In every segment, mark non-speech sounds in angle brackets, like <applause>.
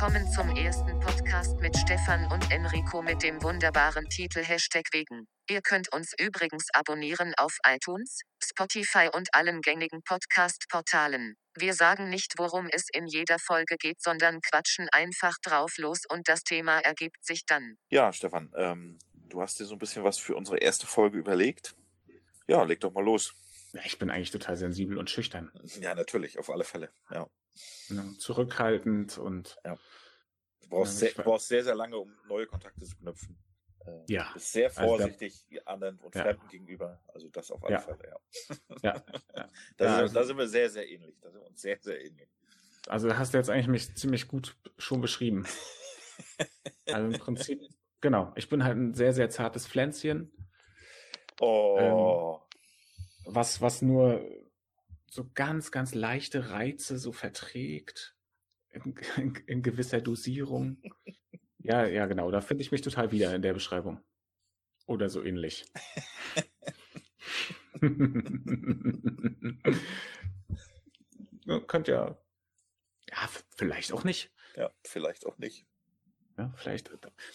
Willkommen zum ersten Podcast mit Stefan und Enrico mit dem wunderbaren Titel Hashtag wegen. Ihr könnt uns übrigens abonnieren auf iTunes, Spotify und allen gängigen Podcast-Portalen. Wir sagen nicht, worum es in jeder Folge geht, sondern quatschen einfach drauf los und das Thema ergibt sich dann. Ja, Stefan, ähm, du hast dir so ein bisschen was für unsere erste Folge überlegt. Ja, leg doch mal los. Ja, ich bin eigentlich total sensibel und schüchtern. Ja, natürlich, auf alle Fälle. Ja. Ja, zurückhaltend und. Ja. Du brauchst, Ja, sehr, brauchst sehr, sehr lange, um neue Kontakte zu knüpfen. Äh, Ja. Bist sehr Also da- vorsichtig anderen und Ja. Fremden gegenüber. Also das auf alle Ja. Fälle, ja. Ja. <laughs> Da, sind, also- da sind wir sehr, sehr ähnlich. Da sind wir uns sehr, sehr ähnlich. Also da hast du jetzt eigentlich mich ziemlich gut schon beschrieben. Also im Prinzip, genau. Ich bin halt ein sehr, sehr zartes Pflänzchen, Oh, was, was nur so ganz, ganz leichte Reize so verträgt. In, <laughs> in, in gewisser Dosierung. Ja, ja, genau. Da finde ich mich total wieder in der Beschreibung. Oder so ähnlich. <laughs> ja, könnt ja. Ja, vielleicht auch nicht. ja, vielleicht auch nicht. Ja, vielleicht.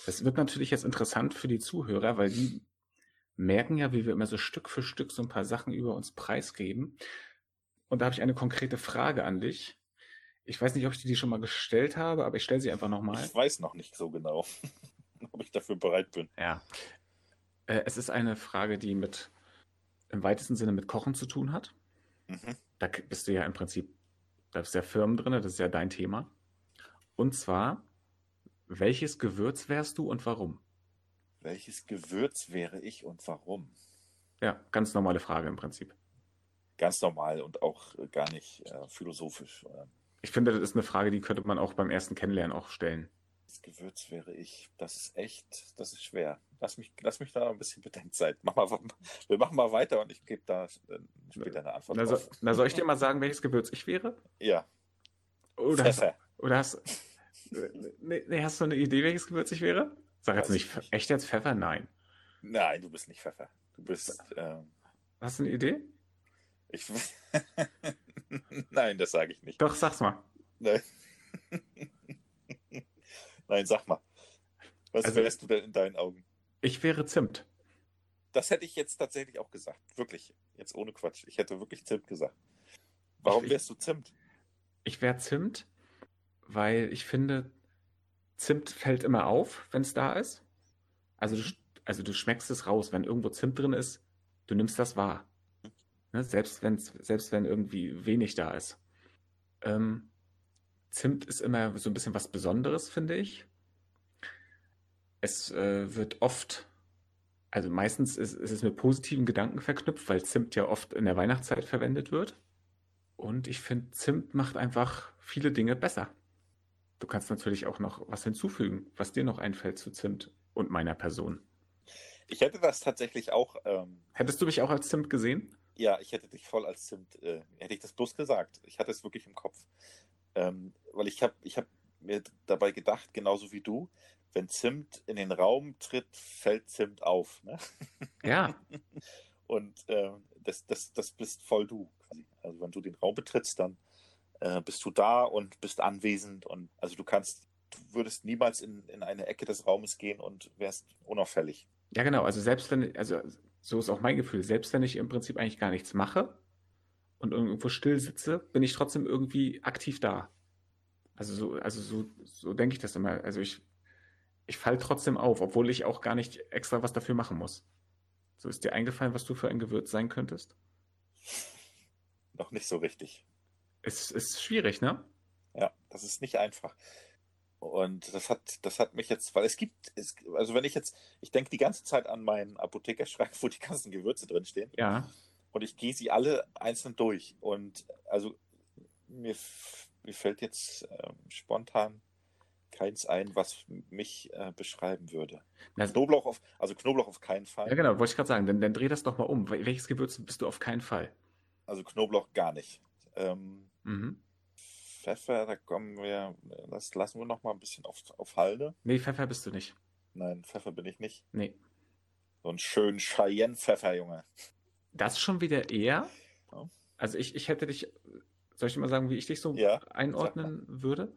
Das wird natürlich jetzt interessant für die Zuhörer, weil die merken ja, wie wir immer so Stück für Stück so ein paar Sachen über uns preisgeben. Und da habe ich eine konkrete Frage an dich. Ich weiß nicht, ob ich dir die schon mal gestellt habe, aber ich stelle sie einfach nochmal. Ich weiß noch nicht so genau, <laughs> ob ich dafür bereit bin. Ja. Äh, es ist eine Frage, die mit im weitesten Sinne mit Kochen zu tun hat. Mhm. Da bist du ja im Prinzip, da ist ja Firmen drin, das ist ja dein Thema. Und zwar, welches Gewürz wärst du und warum? Welches Gewürz wäre ich und warum? Ja, ganz normale Frage im Prinzip. Ganz normal und auch äh, gar nicht äh, philosophisch. Äh, Ich finde, das ist eine Frage, die könnte man auch beim ersten Kennenlernen auch stellen. Das Gewürz wäre ich. Das ist echt, das ist schwer. Lass mich, lass mich da ein bisschen Bedenkzeit. Mach mal, <laughs> wir machen mal weiter und ich gebe da äh, später eine Antwort Na, so, na, soll ich dir mal sagen, welches Gewürz ich wäre? Ja, Oder hast, Pfeffer. <laughs> oder hast, nee, nee, hast du eine Idee, welches Gewürz ich wäre? Sag jetzt nicht, ich nicht. echt jetzt Pfeffer? Nein. Nein, du bist nicht Pfeffer. Du bist, ähm, Hast du eine Idee? Ich, <laughs> Nein, das sage ich nicht. Doch, sag's mal. Nein. <laughs> Nein, sag mal. Was Also- wärst du denn in deinen Augen? Ich wäre Zimt. Das hätte ich jetzt tatsächlich auch gesagt. Wirklich. Jetzt ohne Quatsch. Ich hätte wirklich Zimt gesagt. Warum Ich- wärst du Zimt? Ich wäre Zimt, weil ich finde, Zimt fällt immer auf, wenn es da ist. Also du, also du schmeckst es raus, wenn irgendwo Zimt drin ist, du nimmst das wahr. Ne? Selbst, wenn's, selbst wenn irgendwie wenig da ist. Ähm, Zimt ist immer so ein bisschen was Besonderes, finde ich. Es äh, wird oft, also meistens ist, ist es mit positiven Gedanken verknüpft, weil Zimt ja oft in der Weihnachtszeit verwendet wird. Und ich finde, Zimt macht einfach viele Dinge besser. Du kannst natürlich auch noch was hinzufügen, was dir noch einfällt zu Zimt und meiner Person. Ich hätte das tatsächlich auch, ähm, Hättest du mich auch als Zimt gesehen? Ja, ich hätte dich voll als Zimt, äh, hätte ich das bloß gesagt. Ich hatte es wirklich im Kopf. Ähm, weil ich habe ich hab mir dabei gedacht, genauso wie du, wenn Zimt in den Raum tritt, fällt Zimt auf. Ne? Ja, <laughs> Und ähm, das, das, das bist voll du. Also wenn du den Raum betrittst, dann äh, bist du da und bist anwesend. Und also du kannst, du würdest niemals in, in eine Ecke des Raumes gehen und wärst unauffällig. ja genau. Also selbst wenn, also so ist auch mein Gefühl, selbst wenn ich im Prinzip eigentlich gar nichts mache und irgendwo still sitze, bin ich trotzdem irgendwie aktiv da. Also so, also so, so denke ich das immer. Also ich, ich falle trotzdem auf, obwohl ich auch gar nicht extra was dafür machen muss. So ist dir eingefallen, was du für ein Gewürz sein könntest? Noch nicht so richtig. Es ist schwierig, ne? Ja, das ist nicht einfach. Und das hat, das hat mich jetzt, weil es gibt, es, also wenn ich jetzt, ich denke die ganze Zeit an meinen Apothekerschrank, <laughs> wo die ganzen Gewürze drinstehen. Ja. Und ich gehe sie alle einzeln durch. Und also mir, mir fällt jetzt ähm, spontan keins ein, was mich äh, beschreiben würde. Na, Knoblauch auf, also Knoblauch auf keinen Fall. ja, genau, wollte ich gerade sagen. Dann, dann dreh das doch mal um. Wel- Welches Gewürz bist du auf keinen Fall? Also Knoblauch gar nicht. Ähm, Mhm. Pfeffer, da kommen wir, das lassen wir noch mal ein bisschen auf, auf Halde. Nee, Pfeffer bist du nicht. Nein, Pfeffer bin ich nicht. Nee. So einen schönen Cheyenne-Pfeffer, Junge. Das schon wieder eher. Ja. Also ich, ich hätte dich, soll ich dir mal sagen, wie ich dich so Ja, einordnen würde?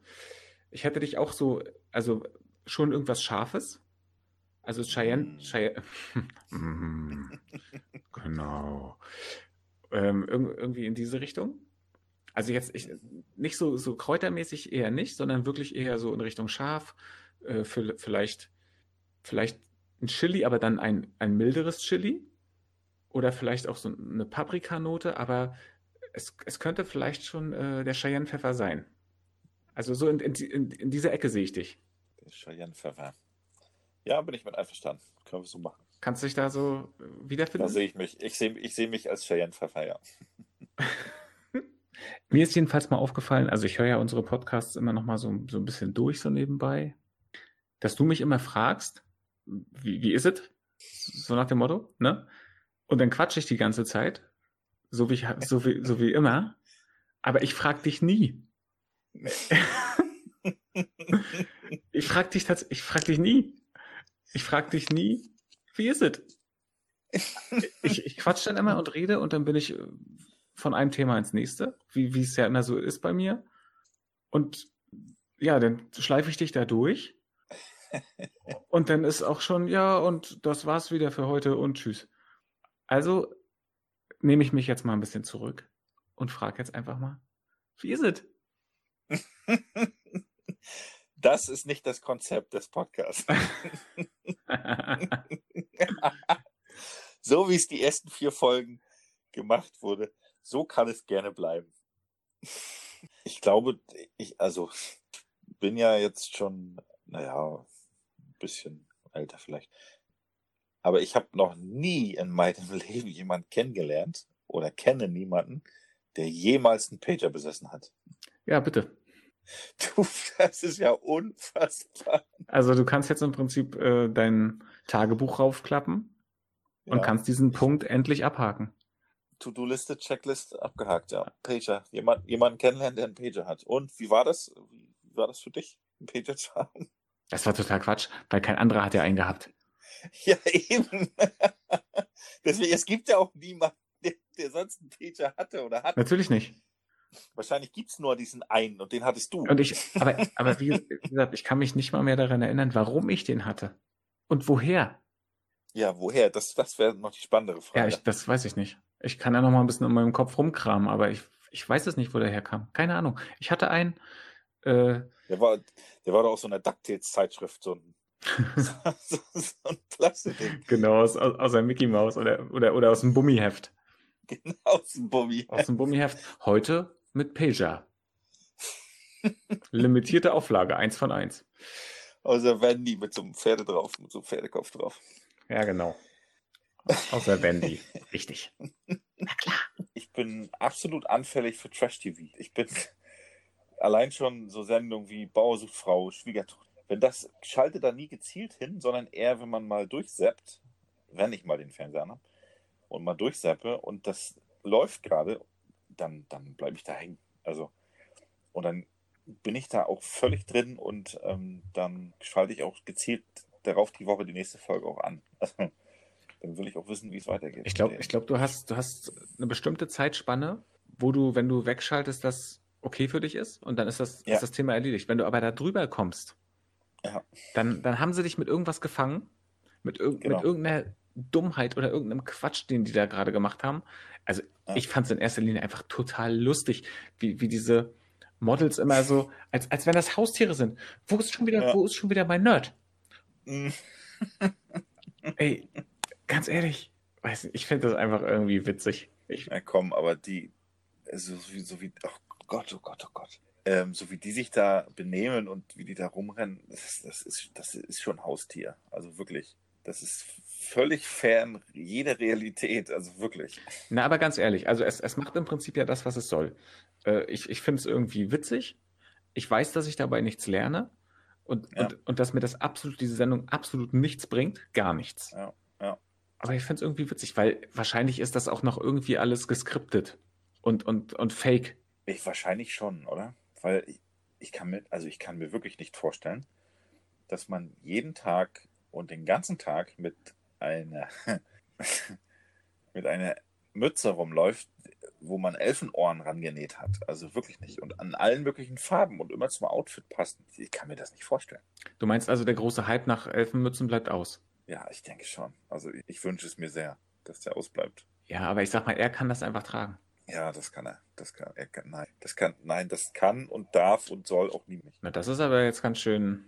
ich hätte dich auch so, also schon irgendwas Scharfes. Also Cheyenne, Mm. Cheyenne <laughs> Mm, genau. Ähm, irg- irgendwie in diese Richtung. Also jetzt ich, nicht so, so kräutermäßig eher nicht, sondern wirklich eher so in Richtung scharf. Äh, für, vielleicht, vielleicht ein Chili, aber dann ein, ein milderes Chili. Oder vielleicht auch so eine Paprikanote, aber es, es könnte vielleicht schon äh, der Cheyenne-Pfeffer sein. Also so in, in, in, dieser Ecke sehe ich dich. Der Cheyenne Pfeffer. Ja, bin ich mit einverstanden. Können wir so machen. Kannst du dich da so äh, Da wiederfinden? sehe ich mich. Ich sehe ich sehe mich als Cheyenne Pfeffer, ja. <laughs> Mir ist jedenfalls mal aufgefallen, also ich höre ja unsere Podcasts immer noch mal so, so ein bisschen durch, so nebenbei, dass du mich immer fragst, wie, wie ist es? So nach dem Motto, ne? Und dann quatsche ich die ganze Zeit, so wie, ich, so wie, so wie immer, aber ich frage <laughs> dich nie. Ich frage dich tatsächlich, ich frage dich nie. Ich frage dich nie, wie ist es? <laughs> Ich, ich quatsch dann immer und rede und dann bin ich äh, von einem Thema ins nächste, wie, wie es ja immer so ist bei mir. Und ja, dann schleife ich dich da durch. <laughs> Und dann ist auch schon, ja, und das war's wieder für heute und tschüss. Also nehme ich mich jetzt mal ein bisschen zurück und frage jetzt einfach mal, wie ist es? <laughs> Das ist nicht das Konzept des Podcasts. <laughs> so wie es die ersten vier Folgen gemacht wurde, so kann es gerne bleiben. <laughs> Ich glaube, ich, also, bin ja jetzt schon, naja, ein bisschen älter vielleicht. Aber ich habe noch nie in meinem <laughs> Leben jemanden kennengelernt oder kenne niemanden, der jemals einen Pager besessen hat. ja, bitte. <laughs> Du, das ist ja unfassbar. Also du kannst jetzt im Prinzip äh, dein Tagebuch raufklappen und Ja. kannst diesen Punkt endlich abhaken. To-Do-Liste, Checklist abgehakt, ja. Pager. Jemand, jemanden kennenlernen, der einen Pager hat. Und wie war das? Wie war das für dich, einen Pager zu haben? Das war total Quatsch, weil kein anderer hat ja einen gehabt. <laughs> Ja, eben. <laughs> Deswegen, es gibt ja auch niemanden, der, der sonst einen Pager hatte oder hat. Natürlich nicht. Wahrscheinlich gibt es nur diesen einen und den hattest du. Und ich, aber, aber wie gesagt, ich kann mich nicht mal mehr daran erinnern, warum ich den hatte. Und woher? Ja, woher? Das, das wäre noch die spannendere Frage. Ja, ich, das weiß ich nicht. Ich kann ja noch mal ein bisschen in meinem Kopf rumkramen, aber ich, ich weiß es nicht, wo der herkam. Keine Ahnung. Ich hatte einen, äh, der, war, der war doch aus so einer DuckTales-Zeitschrift, so ein, <laughs> so, so ein Plastikding. genau, aus, aus, aus der Mickey Mouse oder, oder, oder aus dem Bummiheft. Genau, aus dem Bummi. Aus dem Bummiheft. Heute mit Pager. <laughs> Limitierte Auflage, eins von eins. Aus der Wendy mit so einem Pferde drauf, mit so einem Pferdekopf drauf. Ja, genau. Außer Wendy. Richtig. Na klar. Ich bin absolut anfällig für Trash-TV. Ich bin allein schon so Sendungen wie Bauer sucht Frau, Schwiegertochter. Wenn das schalte da nie gezielt hin, sondern eher, wenn man mal durchseppt, wenn ich mal den Fernseher habe und mal durchseppe und das läuft gerade, dann, dann bleibe ich da hängen. Also, und dann bin ich da auch völlig drin und ähm, dann schalte ich auch gezielt darauf die Woche die nächste Folge auch an. <laughs> Dann will ich auch wissen, wie es weitergeht. Ich glaube, ich du hast, du hast eine bestimmte Zeitspanne, wo du, wenn du wegschaltest, das okay für dich ist und dann ist das, Ja. ist das Thema erledigt. Wenn du aber da drüber kommst, Ja. dann, dann haben sie dich mit irgendwas gefangen, mit, irg Genau. mit irgendeiner Dummheit oder irgendeinem Quatsch, den die da gerade gemacht haben. Also Ja. ich fand es in erster Linie einfach total lustig, wie, wie diese Models immer so, als, als wenn das Haustiere sind. Wo ist schon wieder, wo ist schon wieder mein Nerd? Mm. <laughs> Ey, ganz ehrlich, weiß nicht, ich finde das einfach irgendwie witzig. Ich, Ja, komm, aber die, so wie, so wie, oh Gott, oh Gott, oh Gott. Ähm, so wie die sich da benehmen und wie die da rumrennen, das, das, ist, das ist schon Haustier. Also wirklich. Das ist völlig fern jeder Realität. Also wirklich. Na, aber ganz ehrlich, also es, es macht im Prinzip ja das, was es soll. Äh, ich ich finde es irgendwie witzig. Ich weiß, dass ich dabei nichts lerne und, Ja. und, und dass mir das absolut, diese Sendung absolut nichts bringt, gar nichts. Ja. Aber ich finde es irgendwie witzig, weil wahrscheinlich ist das auch noch irgendwie alles geskriptet und, und, und fake. Ich wahrscheinlich schon, oder? Weil ich, ich kann mir, also ich kann mir wirklich nicht vorstellen, dass man jeden Tag und den ganzen Tag mit einer <laughs> mit einer Mütze rumläuft wo man Elfenohren rangenäht hat. Also wirklich nicht. Und an allen möglichen Farben und immer zum Outfit passen. Ich kann mir das nicht vorstellen. Du meinst also, der große Hype nach Elfenmützen bleibt aus? Ja, ich denke schon. Also ich, ich wünsche es mir sehr, dass der ausbleibt. Ja, aber ich sag mal, er kann das einfach tragen. Ja, das kann er. Das kann er. Kann, nein, das kann, nein, das kann und darf und soll auch nie nicht. Na, das ist aber jetzt ganz schön,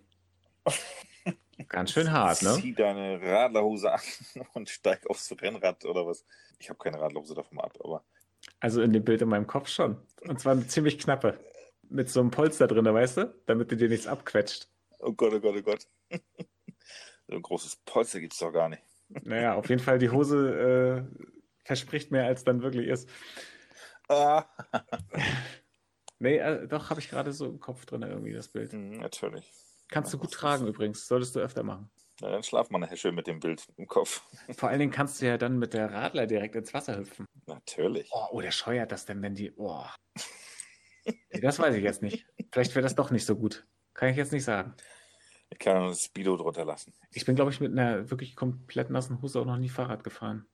<laughs> ganz schön hart, ne? Zieh deine Radlerhose an <laughs> und steig aufs Rennrad oder was. Ich habe keine Radlerhose davon ab, aber Also in dem Bild in meinem Kopf schon. Und zwar eine ziemlich knappe. Mit so einem Polster drin, weißt du? Damit du dir nichts abquetscht. oh Gott, oh Gott, oh Gott. <laughs> so ein großes Polster gibt's doch gar nicht. <laughs> Naja, auf jeden Fall die Hose äh, verspricht mehr, als dann wirklich ist. Ah. <laughs> Nee, äh, doch, habe ich gerade so im Kopf drin irgendwie das Bild. Hm, natürlich. Kannst du gut tragen übrigens. Solltest du öfter machen. Na, dann schlaf mal nachher schön mit dem Bild im Kopf. <laughs> Vor allen Dingen kannst du ja dann mit der Radler direkt ins Wasser hüpfen. Natürlich. Oh, oh der scheuert das denn, wenn die. Oh. Nee, das weiß ich jetzt nicht. Vielleicht wäre das doch nicht so gut. Kann ich jetzt nicht sagen. Ich kann das Speedo drunter lassen. Ich bin, glaube ich, mit einer wirklich komplett nassen Hose auch noch nie Fahrrad gefahren.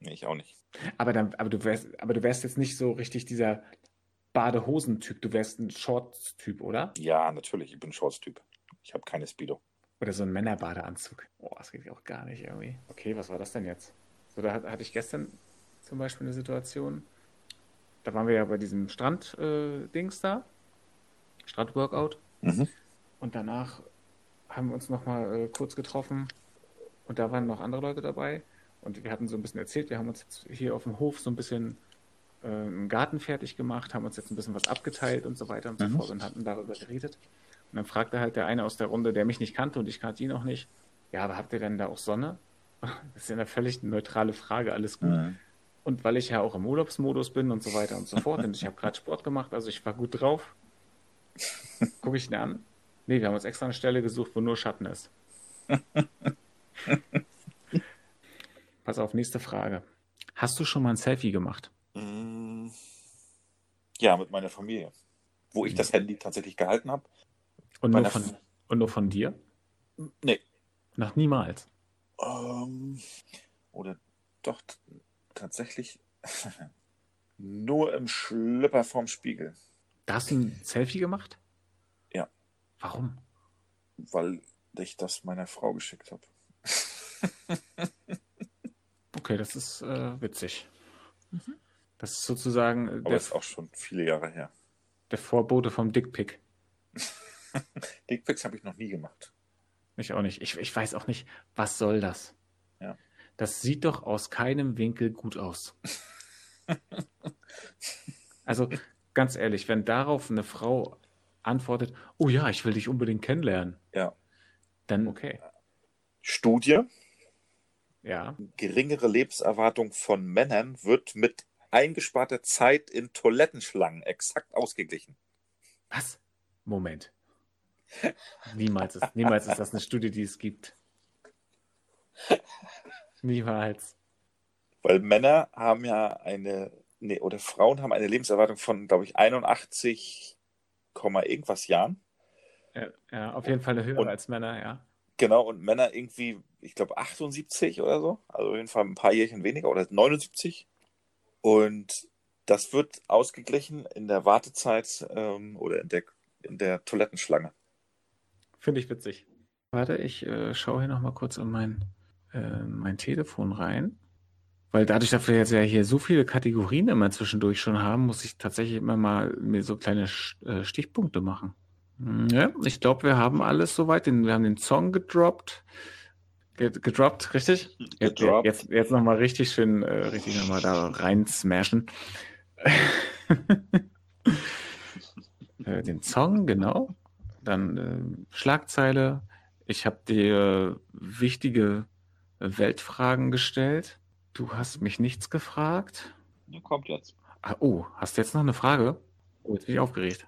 Nee, ich auch nicht. Aber, dann, aber, du wärst, aber du wärst jetzt nicht so richtig dieser Badehosentyp. Du wärst ein Shorts-Typ, oder? Ja, natürlich. Ich bin Shorts-Typ. Ich habe keine Speedo. Oder so ein Männerbadeanzug. Oh, das geht auch gar nicht irgendwie. Okay, was war das denn jetzt? So, da hat- hatte ich gestern zum Beispiel eine Situation. Da waren wir ja bei diesem Strand-Dings da. Strandworkout. Mhm. Und danach haben wir uns nochmal äh, kurz getroffen. Und da waren noch andere Leute dabei. Und wir hatten so ein bisschen erzählt. Wir haben uns jetzt hier auf dem Hof so ein bisschen äh, einen Garten fertig gemacht, haben uns jetzt ein bisschen was abgeteilt und so weiter und so Mhm. fort und hatten darüber geredet. Und dann fragte halt der eine aus der Runde, der mich nicht kannte und ich kannte ihn auch nicht, ja, aber habt ihr denn da auch Sonne? <laughs> Das ist ja eine völlig neutrale Frage, alles gut. Mhm. Und weil ich ja auch im Urlaubsmodus bin und so weiter und so fort und ich habe gerade Sport gemacht, also ich war gut drauf, gucke ich ihn an. Nee, wir haben uns extra eine Stelle gesucht, wo nur Schatten ist. <laughs> Pass auf, nächste Frage. Hast du schon mal ein Selfie gemacht? Mm, Ja, mit meiner Familie. Wo ich das Handy tatsächlich gehalten habe. Und nur, von, und nur von dir? Nee. Noch niemals. Ähm, oder doch tatsächlich <laughs> nur im Schlüpper vorm Spiegel. Da hast du ein Selfie gemacht? Warum? Weil ich das meiner Frau geschickt habe. <laughs> Okay, das ist äh, witzig. Das ist sozusagen äh, Aber der, ist auch schon viele Jahre her. der Vorbote vom Dickpick. <laughs> Dickpics habe ich noch nie gemacht. Ich auch nicht. Ich, ich weiß auch nicht, was soll das? Ja. Das sieht doch aus keinem Winkel gut aus. <laughs> also ganz ehrlich, wenn darauf eine Frau antwortet, oh ja, ich will dich unbedingt kennenlernen, Ja. dann okay. Studie, Ja. geringere Lebenserwartung von Männern wird mit eingesparter Zeit in Toilettenschlangen exakt ausgeglichen. Was? Moment. Niemals ist, niemals ist das eine Studie, die es gibt. Niemals. Weil Männer haben ja eine, nee, oder Frauen haben eine Lebenserwartung von, glaube ich, 81, Komma irgendwas Jahren. Ja, auf jeden Fall eine höhere Und- als Männer, ja. Genau, und Männer irgendwie, ich glaube, 78 oder so. Also auf jeden Fall ein paar Jährchen weniger oder 79. Und das wird ausgeglichen in der Wartezeit ähm, oder in der, in der Toilettenschlange. Finde ich witzig. Warte, ich äh, schaue hier nochmal kurz in mein, äh, mein Telefon rein. Weil dadurch, dass wir jetzt ja hier so viele Kategorien immer zwischendurch schon haben, muss ich tatsächlich immer mal mir so kleine äh, Stichpunkte machen. Hm, Ja, ich glaube, wir haben alles soweit. Wir haben den Song gedroppt. Ge- Gedroppt, richtig? Jetzt, Gedroppt. jetzt, jetzt nochmal richtig schön, äh, richtig nochmal da rein smashen. <laughs> äh, den Song, genau. Dann äh, Schlagzeile. Ich habe dir wichtige Weltfragen gestellt. Du hast mich nichts gefragt. Kommt jetzt. Ah, oh, hast du jetzt noch eine Frage? Oh, jetzt bin ich aufgeregt.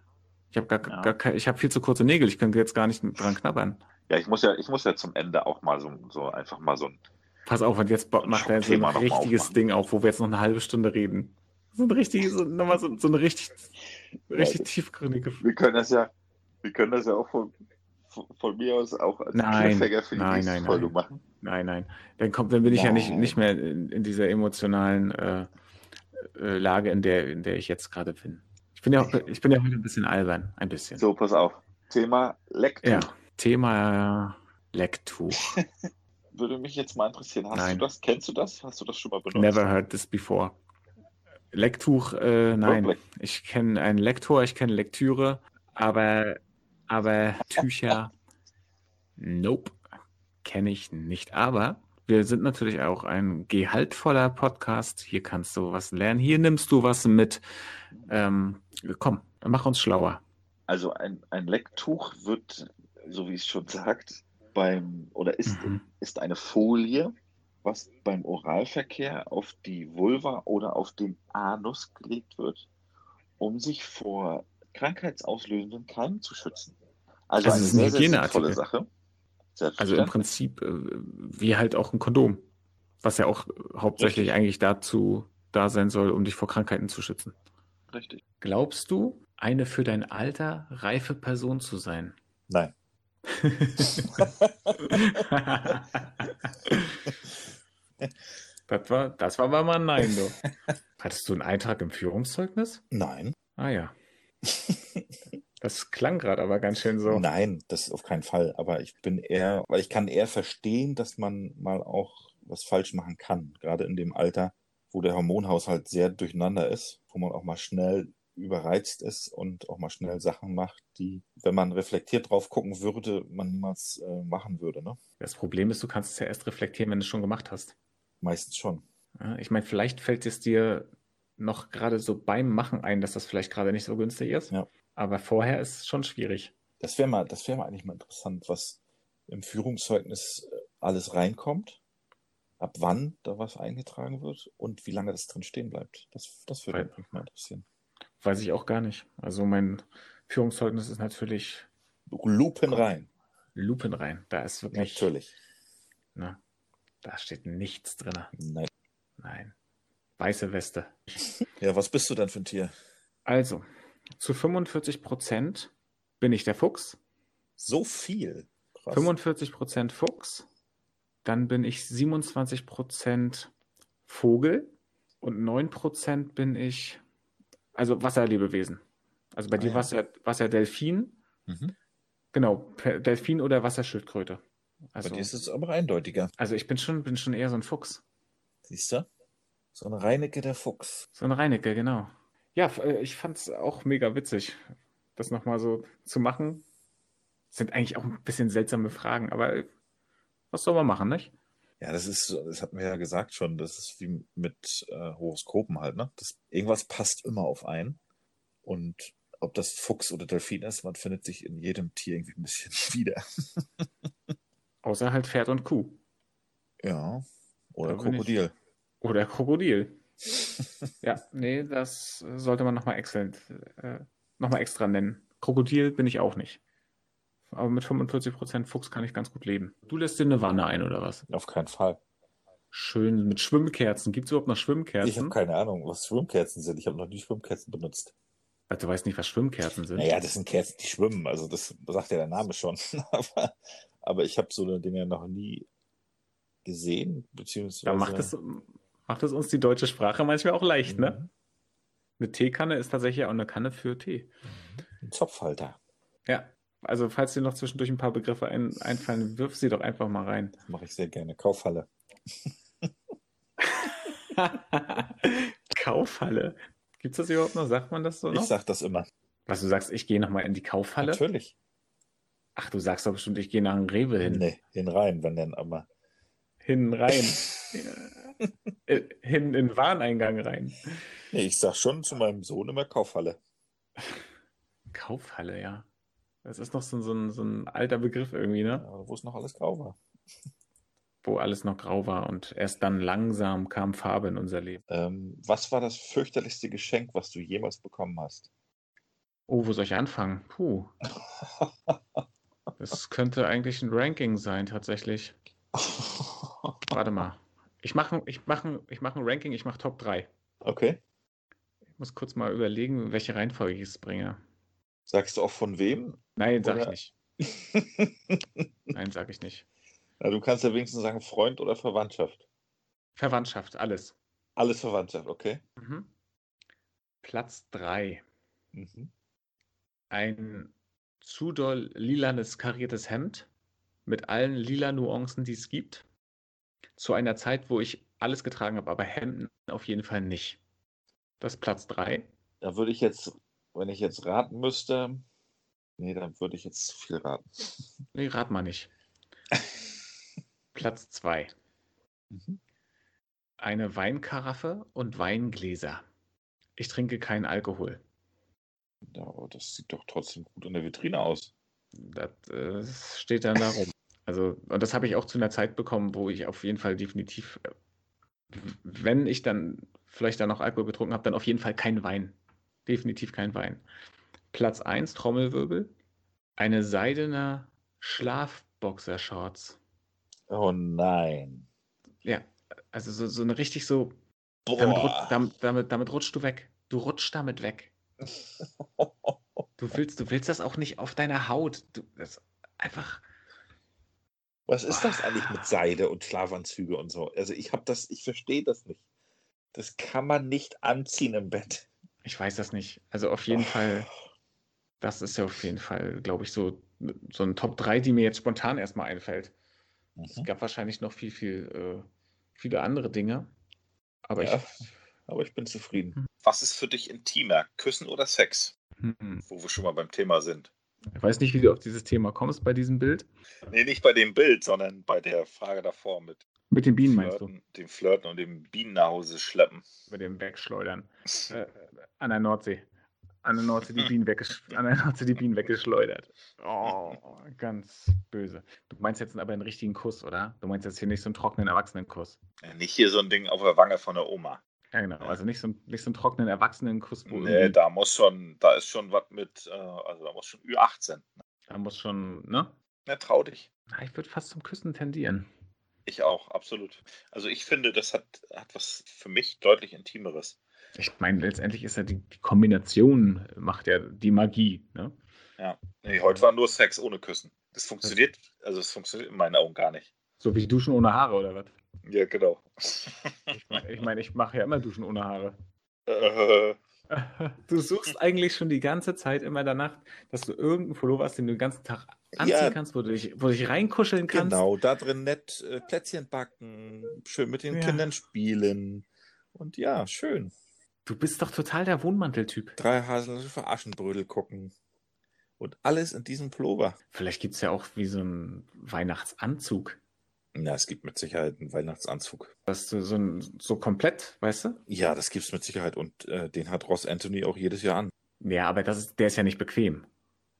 Ich habe gar, Ja. gar ich habe viel zu kurze Nägel. Ich könnte jetzt gar nicht dran knabbern. Ja, ich muss ja, ich muss ja zum Ende auch mal so, so einfach mal so ein. Pass auf, und jetzt macht er so ein richtiges. Ding auf, wo wir jetzt noch eine halbe Stunde reden. So ein richtig, so, nochmal so, so eine richtig, richtig Ja, tiefgründige. Wir können das ja, wir können das ja auch von, von, mir aus auch als Nein, Cliffhanger für die nein, nächste nein, Folge nein. machen. Nein, nein. Dann kommt, dann bin ich ja nicht, nicht mehr in, in dieser emotionalen äh, äh, Lage, in der, in der ich jetzt gerade bin. Ich bin ja auch, ich bin ja heute ein bisschen albern, ein bisschen. So, pass auf. Thema Lecktuch. Ja, Thema Lecktuch. <laughs> Würde mich jetzt mal interessieren. Hast Nein. du das? Kennst du das? Hast du das schon mal benutzt? Never heard this before. Lecktuch, äh, nein. Ich kenne einen Lektor, ich kenne Lektüre, aber, aber Tücher, nope, kenne ich nicht. Aber wir sind natürlich auch ein gehaltvoller Podcast. Hier kannst du was lernen. Hier nimmst du was mit. Ähm, komm, mach uns schlauer. Also ein, ein Lecktuch wird, so wie es schon sagt, beim oder ist, Mhm. ist eine Folie, was beim Oralverkehr auf die Vulva oder auf den Anus gelegt wird, um sich vor krankheitsauslösenden Keimen zu schützen. Also, Also eine es ist ein sehr, sehr sinnvolle Sache. Also im. Prinzip äh, wie halt auch ein Kondom, was ja auch hauptsächlich Richtig. eigentlich dazu da sein soll, um dich vor Krankheiten zu schützen. Richtig. Glaubst du, eine für dein Alter reife Person zu sein? Nein. <laughs> das, war, das war mal ein Nein, du. Hattest du einen Eintrag im Führungszeugnis? Nein. Ah ja. <laughs> Das klang gerade aber ganz schön so. Nein, das auf keinen Fall. Aber ich bin eher, weil ich kann eher verstehen, dass man mal auch was falsch machen kann. Gerade in dem Alter, wo der Hormonhaushalt sehr durcheinander ist, wo man auch mal schnell überreizt ist und auch mal schnell Sachen macht, die, wenn man reflektiert drauf gucken würde, man niemals äh, machen würde. Ne? Das Problem ist, du kannst es ja erst reflektieren, wenn du es schon gemacht hast. Meistens schon. Ich meine, vielleicht fällt es dir noch gerade so beim Machen ein, dass das vielleicht gerade nicht so günstig ist. Ja. Aber vorher ist es schon schwierig. Das wäre mal, das wäre mal eigentlich mal interessant, was im Führungszeugnis äh, alles reinkommt, ab wann da was eingetragen wird und wie lange das drin stehen bleibt. Das, das würde Weil- mich mal interessieren. Weiß ich auch gar nicht. Also mein Führungszeugnis ist natürlich Lupen rein. Lupen rein. Da ist wirklich, Natürlich. ne, da steht nichts drin. Nein. Nein. Weiße Weste. Ja, was bist du denn für ein Tier? Also, zu 45 Prozent bin ich der Fuchs. So viel. Krass. 45 Prozent Fuchs. Dann bin ich 27 Prozent Vogel. Und 9 Prozent bin ich, also Wasserlebewesen. Also bei Ah, dir ja. Wasser, Wasserdelfin. Mhm. Genau, Delfin oder Wasserschildkröte. Bei Also, dir ist es aber eindeutiger. also ich bin schon, bin schon eher so ein Fuchs. Siehst du? So ein Reinecke der Fuchs. So ein Reinecke, genau. Ja, äh, ich fand es auch mega witzig, das nochmal so zu machen. Sind eigentlich auch ein bisschen seltsame Fragen, aber äh, was soll man machen, nicht? Ja, das ist, das hatten wir ja gesagt schon, das ist wie mit äh, Horoskopen halt, ne? Das, irgendwas passt immer auf einen. Und ob das Fuchs oder Delfin ist, man findet sich in jedem Tier irgendwie ein bisschen <laughs> wieder. Außer halt Pferd und Kuh. Ja. Oder bin ich- Krokodil. Oder Krokodil. Ja, nee, das sollte man nochmal exzellent, äh, noch mal extra nennen. Krokodil bin ich auch nicht. Aber mit 45% Fuchs kann ich ganz gut leben. Du lässt dir eine Wanne ein, oder was? Auf keinen Fall. Schön mit Schwimmkerzen. Gibt es überhaupt noch Ich habe Schwimmkerzen? keine Ahnung, was Schwimmkerzen sind. Ich habe noch nie Schwimmkerzen benutzt. Also, du weißt nicht, was Schwimmkerzen sind. Naja, das sind Kerzen, die schwimmen. Also das sagt ja der Name schon. <laughs> aber, aber ich habe so eine Dinge noch nie gesehen, beziehungsweise. Da macht es, macht es uns die deutsche Sprache manchmal auch leicht, ne? Mhm. Eine Teekanne ist tatsächlich auch eine Kanne für Tee. Ein Zopfhalter. Ja, also falls dir noch zwischendurch ein paar Begriffe ein, einfallen, wirf sie doch einfach mal rein. Mache ich sehr gerne. Kaufhalle. <laughs> Kaufhalle. Gibt's das überhaupt noch? Sagt man das so Ich noch? sag das immer. Was du sagst, ich gehe nochmal in die Kaufhalle? Natürlich. Ach, du sagst doch bestimmt, ich gehe nach dem Rewe hin. Nee, hin rein, wenn denn aber. Hin rein. <laughs> Äh, hin in den Wareneingang rein. Nee, ich sag schon zu meinem Sohn immer Kaufhalle. Kaufhalle, ja. Das ist noch so, so, ein, so ein alter Begriff irgendwie, ne? Ja, wo es noch alles grau war. Wo alles noch grau war und erst dann langsam kam Farbe in unser Leben. Ähm, was war das fürchterlichste Geschenk, was du jemals bekommen hast? Oh, wo soll ich anfangen? Puh. <laughs> Das könnte eigentlich ein Ranking sein, tatsächlich. <laughs> Warte mal. Ich mache ich mach, ein- ich mach ein Ranking, ich mache Top 3. okay. Ich muss kurz mal überlegen, welche Reihenfolge ich es bringe. Sagst du auch von wem? Nein, sag ich nicht. <laughs> Nein, sag ich nicht. Na, du kannst ja wenigstens sagen Freund oder Verwandtschaft. Verwandtschaft, alles. Alles Verwandtschaft, okay. Mhm. Platz 3. Mhm. Ein zu doll lilanes kariertes Hemd mit allen lila Nuancen, die es gibt. Zu einer Zeit, wo ich alles getragen habe, aber Hemden auf jeden Fall nicht. Das ist Platz 3. Da würde ich jetzt, wenn ich jetzt raten müsste, nee, dann würde ich jetzt zu viel raten. <laughs> Nee, rat mal nicht. <laughs> Platz 2. Mhm. Eine Weinkaraffe und Weingläser. Ich trinke keinen Alkohol. Ja, aber das sieht doch trotzdem gut in der Vitrine aus. Das äh, steht dann da rum. Also, und das habe ich auch zu einer Zeit bekommen, wo ich auf jeden Fall definitiv, wenn ich dann vielleicht dann noch Alkohol getrunken habe, dann auf jeden Fall kein Wein. Definitiv kein Wein. Platz 1, Trommelwirbel. Eine seidene Schlafboxershorts. Oh nein. Ja, also so, so eine richtig so, Boah. damit, damit, damit rutschst du weg. Du rutschst damit weg. <laughs> Du willst, du willst das auch nicht auf deiner Haut. Du, das einfach. Was ist das eigentlich mit Seide und Schlafanzüge und so? Also ich habe das, ich verstehe das nicht. Das kann man nicht anziehen im Bett. Ich weiß das nicht. Also auf jeden Fall, das ist ja auf jeden Fall, glaube ich, so, so ein Top 3, die mir jetzt spontan erstmal einfällt. Es Mhm. gab wahrscheinlich noch viel, viel, äh, viele andere Dinge. Aber Ja, ich. aber ich bin zufrieden. Hm. Was ist für dich intimer? Küssen oder Sex? Hm, Wo wir schon mal beim Thema sind. Ich weiß nicht, wie du auf dieses Thema kommst bei diesem Bild. Nee, nicht bei dem Bild, sondern bei der Frage davor mit Mit den Bienen meinst du? Flirten, dem Flirten und dem Bienen nach Hause schleppen. Mit dem Wegschleudern. <laughs> Äh, an der Nordsee. An der Nordsee die Bienen, weggesch an der Nordsee die Bienen weggeschleudert. Oh, ganz böse. Du meinst jetzt aber einen richtigen Kuss, oder? Du meinst jetzt hier nicht so einen trockenen Erwachsenenkuss. Ja, nicht hier so ein Ding auf der Wange von der Oma. Ja, genau. Also nicht so, nicht so einen trockenen Erwachsenenkuss, Nee, irgendwie- da muss schon, da ist schon was mit, äh, also da muss schon Ü18. da muss schon, ne? Ja, trau dich. Na, Ich würde fast zum Küssen tendieren. Ich auch, absolut. Also ich finde, das hat, hat was für mich deutlich Intimeres. Ich meine, letztendlich ist ja die, die Kombination macht ja die Magie, ne? Nee, heute war nur Sex ohne Küssen. Das funktioniert, also es funktioniert in meinen Augen gar nicht. So wie Duschen ohne Haare, oder was? Ja, genau. Ich meine, ich, mein, ich mache ja immer Duschen ohne Haare. äh, <laughs> Du suchst eigentlich schon die ganze Zeit immer danach, dass du irgendeinen Pullover hast, den du den ganzen Tag anziehen Ja. kannst, wo du dich, wo du dich reinkuscheln kannst. genau, da drin nett äh, Plätzchen backen, schön mit den Ja. Kindern spielen. Und ja, schön. Du bist doch total der Wohnmanteltyp. Drei Haselnüsse für Aschenbrödel gucken. Und alles in diesem Pullover. Vielleicht gibt es ja auch wie so einen Weihnachtsanzug. Na, es gibt mit Sicherheit einen Weihnachtsanzug. Dass du so, ein, so komplett, weißt du? Ja, das gibt's mit Sicherheit. Und äh, den hat Ross Anthony auch jedes Jahr an. Ja, aber das ist, der ist ja nicht bequem.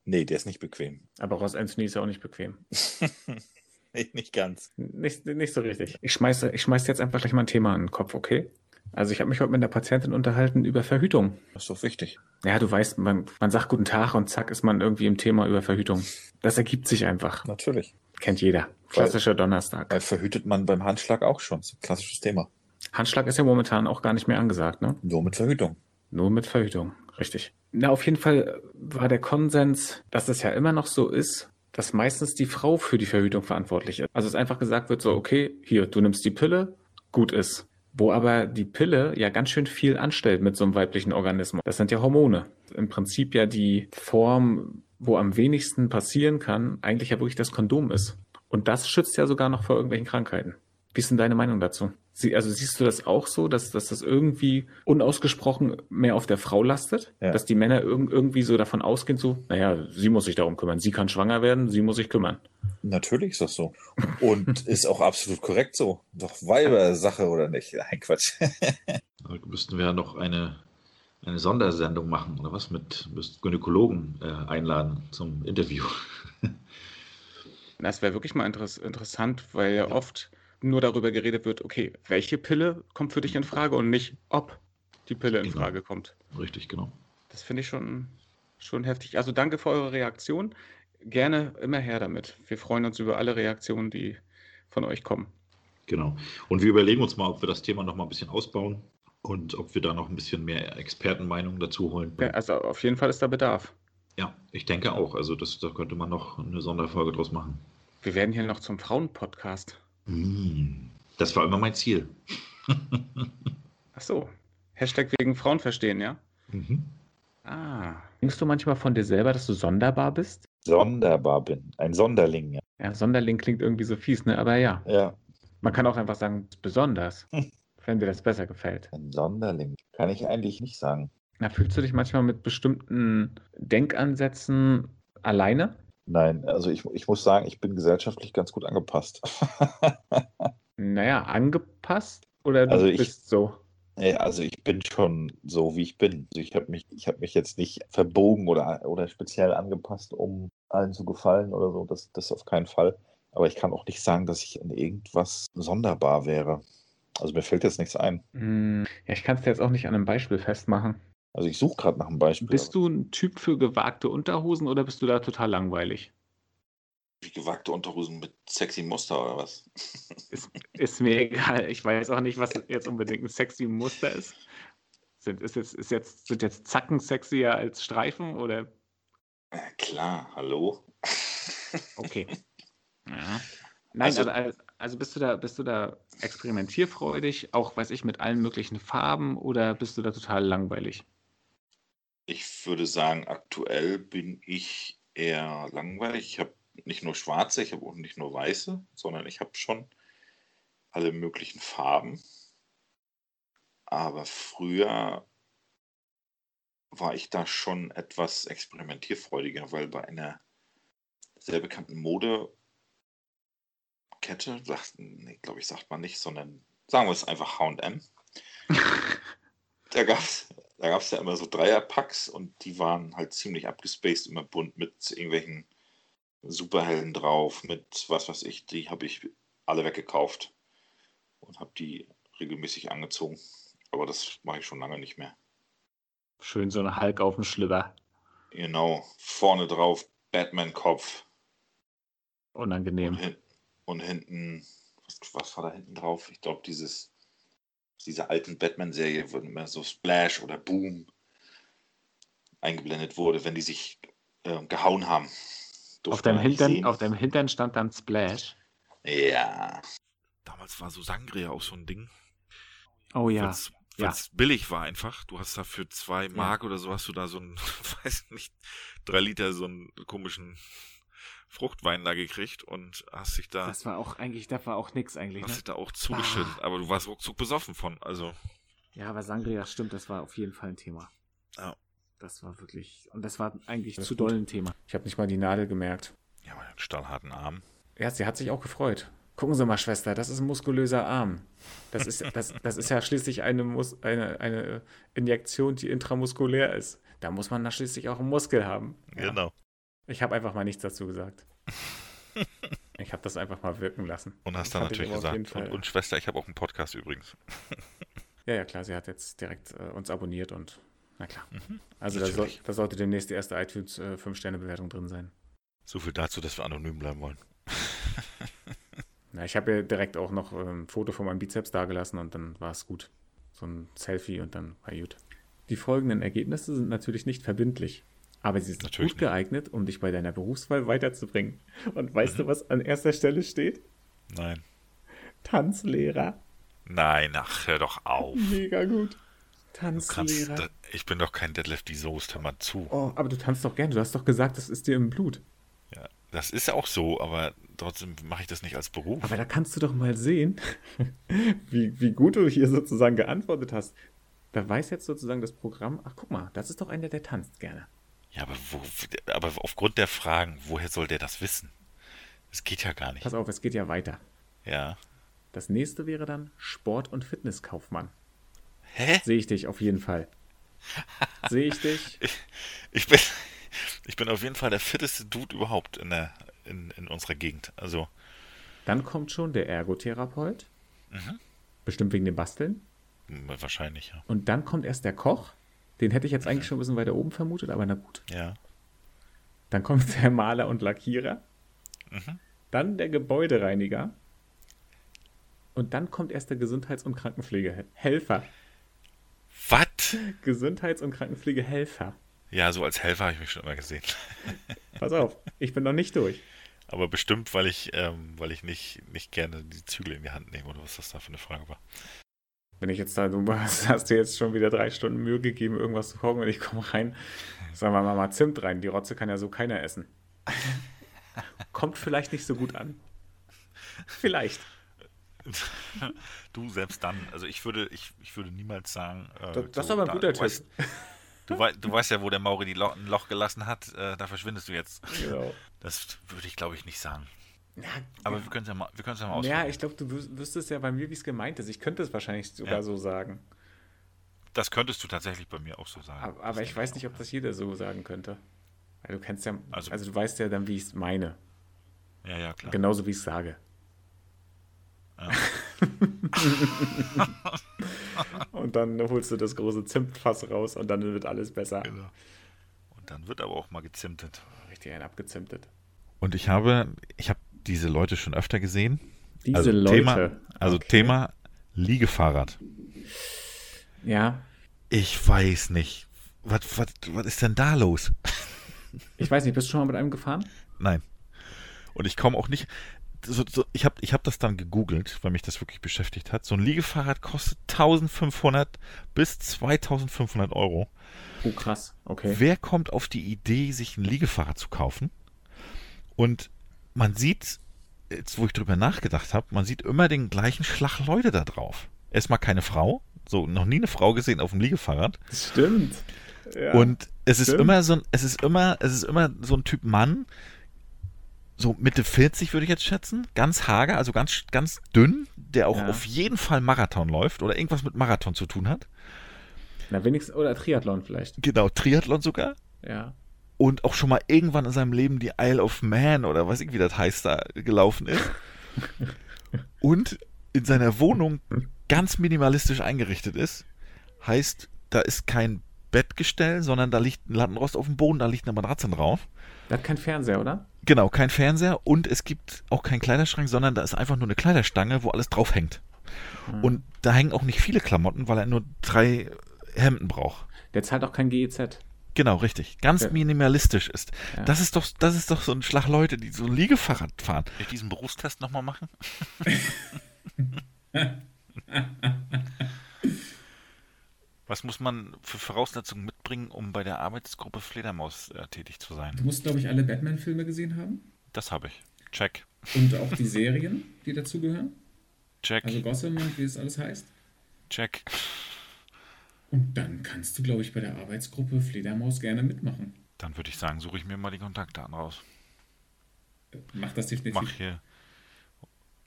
Nee, der ist nicht bequem. Aber Ross Anthony ist ja auch nicht bequem. <laughs> nee, nicht ganz. Nicht, nicht so richtig. Ich schmeiße, ich schmeiße jetzt einfach gleich mal ein Thema in den Kopf, okay? Also ich habe mich heute mit einer Patientin unterhalten über Verhütung. Das ist doch wichtig. Ja, du weißt, man, man sagt guten Tag und zack ist man irgendwie im Thema über Verhütung. Das ergibt sich einfach. Natürlich. Kennt jeder. Klassischer Donnerstag. Weil verhütet man beim Handschlag auch schon. Das ist ein klassisches Thema. Handschlag ist ja momentan auch gar nicht mehr angesagt, ne? Nur mit Verhütung. Nur mit Verhütung, richtig. Na, auf jeden Fall war der Konsens, dass es ja immer noch so ist, dass meistens die Frau für die Verhütung verantwortlich ist. Also es einfach gesagt wird so, okay, hier, du nimmst die Pille, gut ist. Wo aber die Pille ja ganz schön viel anstellt mit so einem weiblichen Organismus. Das sind ja Hormone. Im Prinzip ja die Form, wo am wenigsten passieren kann, eigentlich ja wirklich das Kondom ist. Und das schützt ja sogar noch vor irgendwelchen Krankheiten. Wie ist denn deine Meinung dazu? Sie, also siehst du das auch so, dass, dass das irgendwie unausgesprochen mehr auf der Frau lastet? Ja. Dass die Männer irg irgendwie so davon ausgehen, so, naja, sie muss sich darum kümmern, sie kann schwanger werden, sie muss sich kümmern. Natürlich ist das so. Und <laughs> ist auch absolut korrekt so. Doch Weibersache oder nicht? Nein, Quatsch. <laughs> Da müssten wir ja noch eine, eine Sondersendung machen, oder was? Mit Gynäkologen äh, einladen zum Interview. <laughs> Das wäre wirklich mal interess interessant, weil ja oft nur darüber geredet wird, okay, welche Pille kommt für dich in Frage und nicht, ob die Pille in Genau. Frage kommt. Richtig, genau. Das finde ich schon, schon heftig. Also danke für eure Reaktion. Gerne immer her damit. Wir freuen uns über alle Reaktionen, die von euch kommen. Genau. Und wir überlegen uns mal, ob wir das Thema noch mal ein bisschen ausbauen und ob wir da noch ein bisschen mehr Expertenmeinungen dazu holen. Ja, also auf jeden Fall ist da Bedarf. Ja, ich denke auch. Also das, da könnte man noch eine Sonderfolge draus machen. Wir werden hier noch zum Frauenpodcast. Mm, Das war immer mein Ziel. <laughs> Ach so. Hashtag wegen Frauen verstehen, ja? Mhm. Ah. Denkst du manchmal von dir selber, dass du sonderbar bist? Sonderbar bin. Ein Sonderling, ja. Ja, Sonderling klingt irgendwie so fies, ne? Aber ja. Ja, Man kann auch einfach sagen, besonders, Hm. <laughs> wenn dir das besser gefällt. ein Sonderling. Kann ich eigentlich nicht sagen. Na, fühlst du dich manchmal mit bestimmten Denkansätzen alleine? Nein, also ich, ich muss sagen, ich bin gesellschaftlich ganz gut angepasst. <laughs> Naja, angepasst oder du Also ich- bist so? Ja, also ich bin schon so, wie ich bin. Also ich habe mich, ich habe mich jetzt nicht verbogen oder, oder speziell angepasst, um allen zu gefallen oder so. Das, das auf keinen Fall. Aber ich kann auch nicht sagen, dass ich in irgendwas sonderbar wäre. Also mir fällt jetzt nichts ein. Hm, ja, ich kann es dir jetzt auch nicht an einem Beispiel festmachen. Also ich suche gerade nach einem Beispiel. Bist du ein Typ für gewagte Unterhosen oder bist du da total langweilig? Wie gewagte Unterhosen mit sexy Muster oder was? <laughs> Ist, ist mir egal. Ich weiß auch nicht, was jetzt unbedingt ein sexy Muster ist. Sind, ist jetzt, ist jetzt, sind jetzt Zacken sexier als Streifen oder? Ja, klar, hallo. <laughs> Okay. Ja. Nein, Also- also, also bist du da, bist du da experimentierfreudig, auch weiß ich, mit allen möglichen Farben oder bist du da total langweilig? Ich würde sagen, aktuell bin ich eher langweilig. Ich habe nicht nur schwarze, ich habe auch nicht nur weiße, sondern ich habe schon alle möglichen Farben. Aber früher war ich da schon etwas experimentierfreudiger, weil bei einer sehr bekannten Modekette, sagt, nee, glaube ich, sagt man nicht, sondern sagen wir es einfach HM. <laughs> Da gab es da gab's ja immer so Dreierpacks und die waren halt ziemlich abgespaced, immer bunt mit irgendwelchen Superhelden drauf, mit was weiß ich, die habe ich alle weggekauft und habe die regelmäßig angezogen. Aber das mache ich schon lange nicht mehr. Schön so ein Hulk auf dem Schlüpper. Genau, vorne drauf Batman-Kopf und, Unangenehm. hin, und hinten, was, was war da hinten drauf? Ich glaube, dieses diese alten Batman-Serie, wo immer so Splash oder Boom eingeblendet wurde, wenn die sich äh, gehauen haben. Auf deinem, Hintern, auf deinem Hintern stand dann Splash. Ja, Damals war so Sangria auch so ein Ding. Oh ja. Weil's, ja. weil's billig war einfach. Du hast da für zwei Mark oder so hast du da so einen, <laughs> weiß nicht, drei Liter so einen komischen Fruchtwein da gekriegt und hast dich da, Das war auch eigentlich, das war auch nix eigentlich. hast Ne? dich da auch zugeschüttet. Aber du warst ruckzuck besoffen von. Also, Ja, aber Sangria stimmt, das war auf jeden Fall ein Thema. Ja. Das war wirklich, und das war eigentlich Das zu doll ein Thema. Ich habe nicht mal die Nadel gemerkt. ja, man hat einen stahlharten Arm. Ja, sie hat sich auch gefreut. Gucken Sie mal, Schwester, das ist ein muskulöser Arm. Das ist, das, das ist ja schließlich eine, Mus eine, eine Injektion, die intramuskulär ist. Da muss man da schließlich auch einen Muskel haben. Ja. Genau. Ich habe einfach mal nichts dazu gesagt. Ich habe das einfach mal wirken lassen. Und hast dann natürlich gesagt, und, Fall- und Schwester, ich habe auch einen Podcast übrigens. <laughs> Ja, ja, klar, sie hat jetzt direkt äh, uns abonniert und na klar. Mhm, Also da, soll, da sollte demnächst die erste iTunes äh, 5-Sterne-Bewertung drin sein. So viel dazu, dass wir anonym bleiben wollen. <laughs> Na, ich habe ja direkt auch noch ähm, ein Foto von meinem Bizeps dagelassen und dann war es gut. So ein Selfie und dann war gut. Die folgenden Ergebnisse sind natürlich nicht verbindlich, aber sie sind Natürlich gut nicht. geeignet, um dich bei deiner Berufswahl weiterzubringen. Und weißt Mhm. du, was an erster Stelle steht? Nein. Tanzlehrer. Nein, ach, hör doch auf. Mega gut. Kannst, Tanzlehrer. da, ich bin doch kein Deadlift die Soest, hör mal zu. Oh, aber du tanzt doch gerne. Du hast doch gesagt, das ist dir im Blut. Ja, das ist auch so, aber trotzdem mache ich das nicht als Beruf. Aber da kannst du doch mal sehen, <laughs> wie, wie gut du hier sozusagen geantwortet hast. Da weiß jetzt sozusagen das Programm, ach guck mal, das ist doch einer, der tanzt gerne. Ja, aber, wo, aber aufgrund der Fragen, woher soll der das wissen? Das geht ja gar nicht. Pass auf, es geht ja weiter. Ja. Das nächste wäre dann Sport- und Fitnesskaufmann. Hä? Sehe ich dich auf jeden Fall. Sehe ich dich? <laughs> Ich bin, ich bin auf jeden Fall der fitteste Dude überhaupt in, der, in, in unserer Gegend. Also, Dann kommt schon der Ergotherapeut. Mhm. Bestimmt wegen dem Basteln. wahrscheinlich, ja. Und dann kommt erst der Koch. Den hätte ich jetzt eigentlich schon ein bisschen weiter oben vermutet, aber na gut. Ja. Dann kommt der Maler und Lackierer. Mhm. Dann der Gebäudereiniger. Und dann kommt erst der Gesundheits- und Krankenpflegehelfer. Was? Gesundheits- und Krankenpflegehelfer. Ja, so als Helfer habe ich mich schon immer gesehen. <laughs> Pass auf, ich bin noch nicht durch. Aber bestimmt, weil ich, ähm, weil ich nicht, nicht gerne die Zügel in die Hand nehme oder was das da für eine Frage war. Wenn ich jetzt da, du <laughs> hast, hast dir jetzt schon wieder drei Stunden Mühe gegeben, irgendwas zu kochen und ich komme rein, sagen wir mal, mal Zimt rein. Die Rotze kann ja so keiner essen. <laughs> Kommt vielleicht nicht so gut an. Vielleicht. Du selbst dann, also ich würde, ich, ich würde niemals sagen. Äh, Das, das ist aber ein guter weißt, Tipp. du, wei du weißt ja, wo der Mauri die Lo ein Loch gelassen hat, äh, da verschwindest du jetzt. Genau. Das würde ich, glaube ich, nicht sagen. Ja, Aber wir können es ja mal, wir können es ja mal ja, ausprobieren. ich glaube, du wüs- wüsstest ja bei mir, wie es gemeint ist. Ich könnte es wahrscheinlich sogar Ja. so sagen. Das könntest du tatsächlich bei mir auch so sagen. Aber, aber ich weiß nicht, ob ja. das jeder so sagen könnte. Weil du kennst ja, Also- also, du weißt ja dann, wie ich es meine. Ja, ja, klar. Genauso wie ich es sage. Ja. <laughs> und dann holst du das große Zimtfass raus und dann wird alles besser. Genau. Und dann wird aber auch mal gezimtet. Richtig ein abgezimtet. Und ich habe, ich habe diese Leute schon öfter gesehen. Diese also Leute. Thema, also Okay. Thema Liegefahrrad. Ja, Ich weiß nicht. Was, was, was ist denn da los? <laughs> ich weiß nicht, bist du schon mal mit einem gefahren? Nein. Und ich komme auch nicht. So, so, ich habe ich hab das dann gegoogelt, weil mich das wirklich beschäftigt hat. So ein Liegefahrrad kostet 1500 bis 2500 Euro. Oh, krass. Okay. Wer kommt auf die Idee, sich ein Liegefahrrad zu kaufen? Und man sieht, jetzt wo ich drüber nachgedacht habe, man sieht immer den gleichen Schlag Leute da drauf. Erstmal keine Frau, so noch nie eine Frau gesehen auf dem Liegefahrrad. Stimmt. Ja. Und es ist stimmt. immer so ein, es ist immer, es ist immer so ein Typ Mann, so Mitte 40 würde ich jetzt schätzen, ganz hager, also ganz, ganz dünn, der auch Ja. auf jeden Fall Marathon läuft oder irgendwas mit Marathon zu tun hat. Na, wenigstens, oder Triathlon vielleicht. Genau, Triathlon sogar. Ja. Und auch schon mal irgendwann in seinem Leben die Isle of Man oder was irgendwie das heißt, da gelaufen ist. <laughs> Und in seiner Wohnung ganz minimalistisch eingerichtet ist. Heißt, da ist kein Bettgestell, sondern da liegt ein Lattenrost auf dem Boden, da liegt eine Matratze drauf. Der hat keinen Fernseher, oder? Genau, kein Fernseher und es gibt auch keinen Kleiderschrank, sondern da ist einfach nur eine Kleiderstange, wo alles drauf hängt. Hm. Und da hängen auch nicht viele Klamotten, weil er nur drei Hemden braucht. Der zahlt auch kein GEZ. Genau, richtig. Ganz Ja. minimalistisch ist. Ja. Das ist doch, das ist doch so ein Schlag Leute, die so ein Liegefahrrad fahren. Will ich diesen Berufstest nochmal machen? <laughs> Was muss man für Voraussetzungen mitbringen, um bei der Arbeitsgruppe Fledermaus äh, tätig zu sein? Du musst, glaube ich, alle Batman-Filme gesehen haben. Das habe ich. Check. Und auch die <laughs> Serien, die dazugehören. Check. Also Gotham und wie es alles heißt. check. Und dann kannst du, glaube ich, bei der Arbeitsgruppe Fledermaus gerne mitmachen. Dann würde ich sagen, suche ich mir mal die Kontaktdaten raus. Mach das definitiv. Mach hier.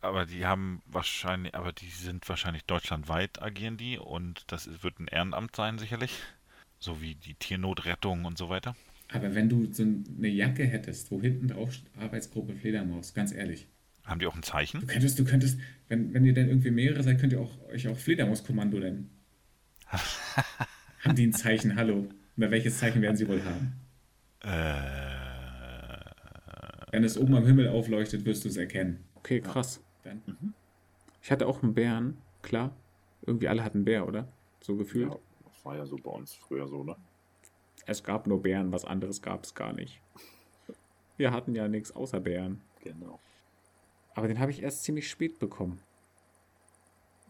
Aber die haben wahrscheinlich, aber die sind wahrscheinlich deutschlandweit agieren die und das wird ein Ehrenamt sein sicherlich. So wie die Tiernotrettung und so weiter. Aber wenn du so eine Jacke hättest, wo hinten drauf Arbeitsgruppe Fledermaus, ganz ehrlich. Haben die auch ein Du Zeichen? könntest, du könntest, wenn, wenn ihr dann irgendwie mehrere seid, könnt ihr auch, euch auch Fledermauskommando nennen. Haben die ein Zeichen, hallo? Oder welches Zeichen werden sie wohl haben? Äh, Wenn es oben am Himmel aufleuchtet, wirst du es erkennen. Okay, krass. Dann. Ich hatte auch einen Bären, klar. Irgendwie alle hatten einen Bär, oder? So gefühlt. Ja, das war ja so bei uns früher so, ne? Es gab nur Bären, was anderes gab es gar nicht. Wir hatten ja nichts außer Bären. Genau. Aber den habe ich erst ziemlich spät bekommen.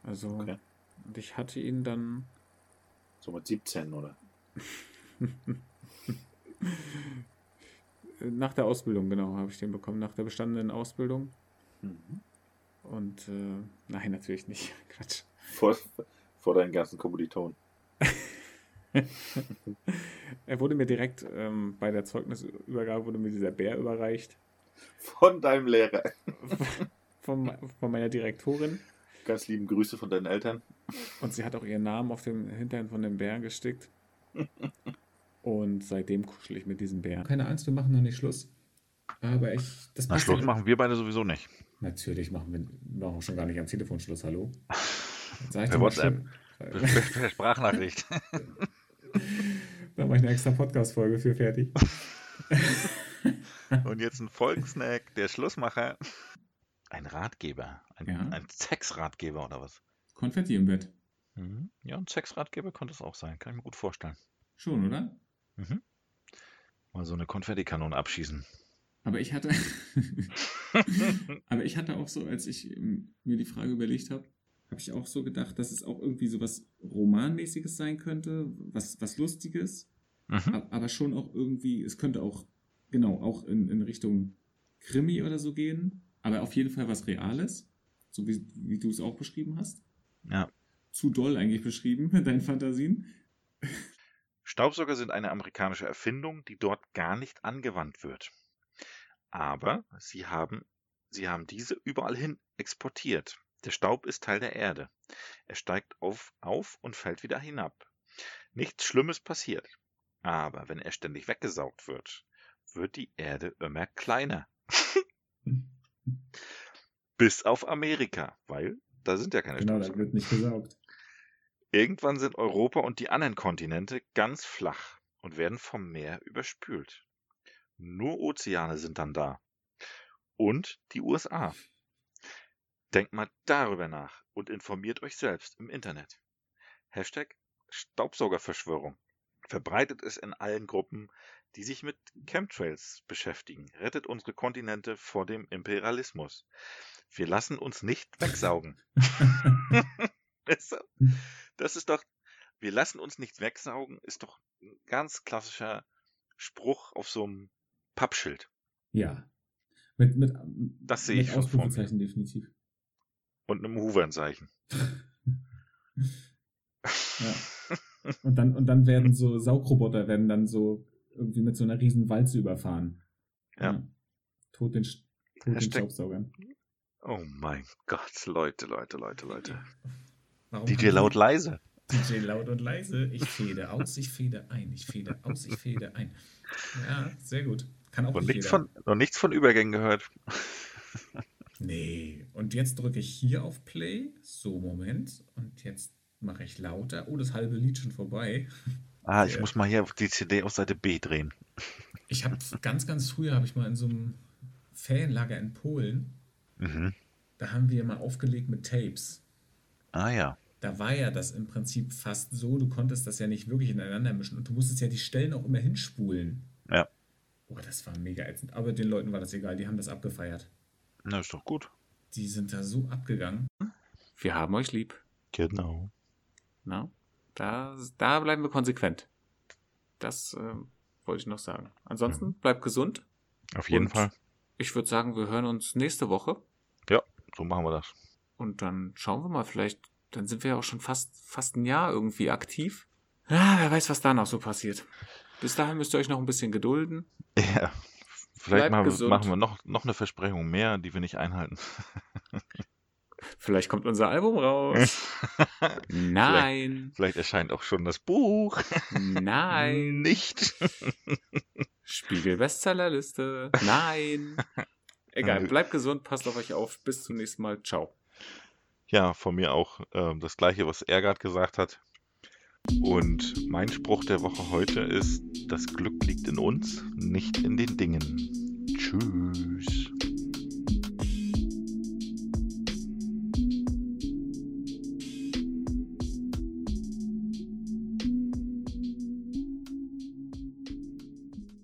Also, Okay. und ich hatte ihn dann So mit 17, oder? <laughs> nach der Ausbildung, genau, habe ich den bekommen. Nach der bestandenen Ausbildung. Mhm. Und, äh, nein, natürlich nicht. <laughs> Quatsch. Vor, vor deinen ganzen Kommilitonen. <laughs> Er wurde mir direkt ähm, bei der Zeugnisübergabe wurde mir dieser Bär überreicht. Von deinem Lehrer. Von, von meiner Direktorin. Ganz lieben Grüße von deinen Eltern. Und sie hat auch ihren Namen auf dem Hintern von dem Bären gestickt. <laughs> Und seitdem kuschel ich mit diesem Bären. Keine Angst, wir machen noch nicht Schluss. Aber ich. Das na, passt Schluss ja- machen wir beide sowieso nicht. Natürlich machen wir wir machen schon gar nicht am Telefon Schluss, hallo. Per WhatsApp. Per Sprachnachricht. <laughs> Da mache ich eine extra Podcast-Folge für fertig. <laughs> Und jetzt ein Folgensnack, der Schlussmacher. Ein Ratgeber. Ein, Ja. ein Sexratgeber oder was? Konfetti im Bett. Mhm. Ja, ein Sexratgeber könnte es auch sein. Kann ich mir gut vorstellen. Schon, oder? Mhm. Mal so eine Konfettikanone abschießen. Aber ich hatte. <laughs> aber ich hatte auch so, als ich ähm, mir die Frage überlegt habe, Habe ich auch so gedacht, dass es auch irgendwie so was Romanmäßiges sein könnte, was, was Lustiges, Mhm. aber schon auch irgendwie, es könnte auch, genau, auch in, in Richtung Krimi oder so gehen, aber auf jeden Fall was Reales, so wie, wie du es auch beschrieben hast. Ja. Zu doll eigentlich beschrieben, <laughs> deinen Fantasien. Staubsauger sind eine amerikanische Erfindung, die dort gar nicht angewandt wird. Aber sie haben, sie haben diese überall hin exportiert. Der Staub ist Teil der Erde. Er steigt auf, auf und fällt wieder hinab. Nichts Schlimmes passiert. Aber wenn er ständig weggesaugt wird, wird die Erde immer kleiner. <laughs> Bis auf Amerika, weil da sind ja keine Genau, da wird nicht gesaugt. Irgendwann sind Europa und die anderen Kontinente ganz flach und werden vom Meer überspült. Nur Ozeane sind dann da. Und die USA. Denkt mal darüber nach und informiert euch selbst im Internet. Hashtag Staubsaugerverschwörung. Verbreitet es in allen Gruppen, die sich mit Chemtrails beschäftigen. Rettet unsere Kontinente vor dem Imperialismus. Wir lassen uns nicht wegsaugen. <laughs> <laughs> Das ist doch, wir lassen uns nicht wegsaugen, ist doch ein ganz klassischer Spruch auf so einem Pappschild. Ja. Mit, mit, Das sehe mit ich. Ausrufezeichen definitiv. Und einem Huvernzeichen. <laughs> Ja. Und dann, und dann werden so Saugroboter werden dann so irgendwie mit so einer riesen Walze überfahren. Ja. Tod den, Sch- Tod den Staubsaugern. Oh mein Gott, Leute, Leute, Leute, Leute. Warum DJ laut leise. DJ laut und leise. Ich fede aus, ich fede ein, ich fede aus, ich fede ein. Ja, sehr gut. Kann auch Und nicht nichts jeder. von, noch nichts von Übergängen gehört. Nee. Und jetzt drücke ich hier auf Play. So, Moment. Und jetzt mache ich lauter. Oh, das halbe Lied schon vorbei. Ah, ich Sehr. muss mal hier auf die CD auf Seite B drehen. Ich habe ganz, ganz früher habe ich mal in so einem Ferienlager in Polen, Mhm. da haben wir mal aufgelegt mit Tapes. Ah ja. Da war ja das im Prinzip fast so, du konntest das ja nicht wirklich ineinander mischen und du musstest ja die Stellen auch immer hinspulen. Ja. Oh, das war mega ätzend. Aber den Leuten war das egal, die haben das abgefeiert. Na, ist doch gut. Die sind da so abgegangen. Wir haben euch lieb. Genau. Na? Da, da bleiben wir konsequent. Das ähm, wollte ich noch sagen. Ansonsten bleibt gesund. Auf jeden Fall. Ich würde sagen, wir hören uns nächste Woche. So machen wir das. Und dann schauen wir mal, vielleicht, dann sind wir ja auch schon fast, fast ein Jahr irgendwie aktiv. Ja, wer weiß, was da noch so passiert. Bis dahin müsst ihr euch noch ein bisschen gedulden. <laughs> Ja. Vielleicht machen, wir- machen wir noch, noch eine Versprechung mehr, die wir nicht einhalten. <laughs> Vielleicht kommt unser Album raus. <laughs> Nein, Vielleicht erscheint auch schon das Buch. nein. <laughs> Nicht. Spiegel-Bestsellerliste. Nein. <laughs> Egal, bleibt gesund, passt auf euch auf. Bis zum nächsten Mal. Ciao. Ja, von mir auch ähm, das gleiche, was er gerade gesagt hat. Und mein Spruch der Woche heute ist, das Glück liegt in uns, nicht in den Dingen. Tschüss.